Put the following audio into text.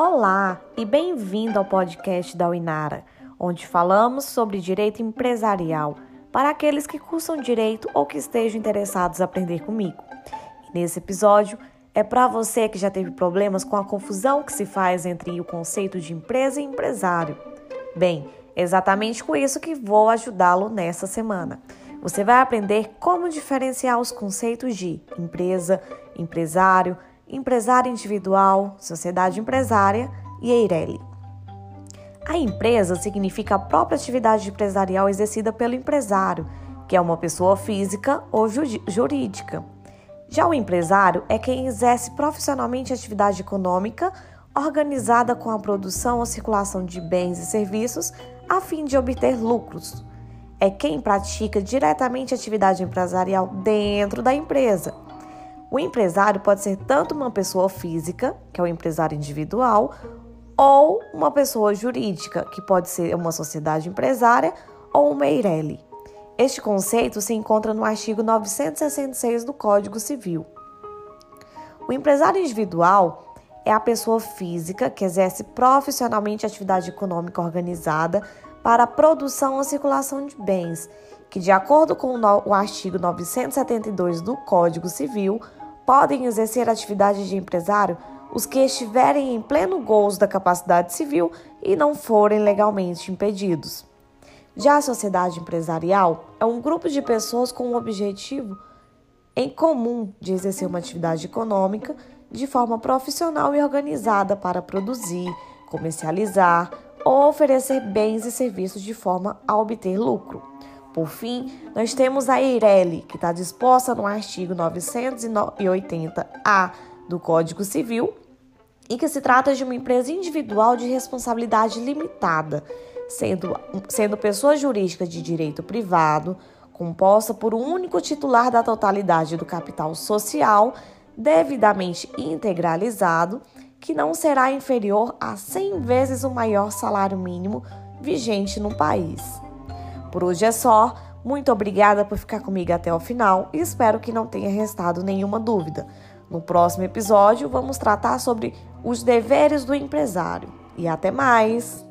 Olá e bem-vindo ao podcast da Uinara, onde falamos sobre direito empresarial para aqueles que cursam direito ou que estejam interessados em aprender comigo. E nesse episódio é para você que já teve problemas com a confusão que se faz entre o conceito de empresa e empresário. Bem, exatamente com isso que vou ajudá-lo nessa semana. Você vai aprender como diferenciar os conceitos de empresa, empresário, empresário individual, sociedade empresária e EIRELI. A empresa significa a própria atividade empresarial exercida pelo empresário, que é uma pessoa física ou jurídica. Já o empresário é quem exerce profissionalmente atividade econômica organizada com a produção ou circulação de bens e serviços a fim de obter lucros. É quem pratica diretamente atividade empresarial dentro da empresa. O empresário pode ser tanto uma pessoa física, que é o empresário individual, ou uma pessoa jurídica, que pode ser uma sociedade empresária ou uma EIRELI. Este conceito se encontra no artigo 966 do Código Civil. O empresário individual é a pessoa física que exerce profissionalmente atividade econômica organizada para a produção ou circulação de bens, que, de acordo com o artigo 972 do Código Civil, podem exercer atividade de empresário os que estiverem em pleno gozo da capacidade civil e não forem legalmente impedidos. Já a sociedade empresarial é um grupo de pessoas com o objetivo em comum de exercer uma atividade econômica de forma profissional e organizada para produzir, comercializar ou oferecer bens e serviços de forma a obter lucro. Por fim, nós temos a EIRELI, que está disposta no artigo 980-A do Código Civil e que se trata de uma empresa individual de responsabilidade limitada, sendo, sendo pessoa jurídica de direito privado, composta por um único titular da totalidade do capital social, devidamente integralizado, que não será inferior a 100 vezes o maior salário mínimo vigente no país. Por hoje é só. Muito obrigada por ficar comigo até o final e espero que não tenha restado nenhuma dúvida. No próximo episódio, vamos tratar sobre os deveres do empresário. E até mais!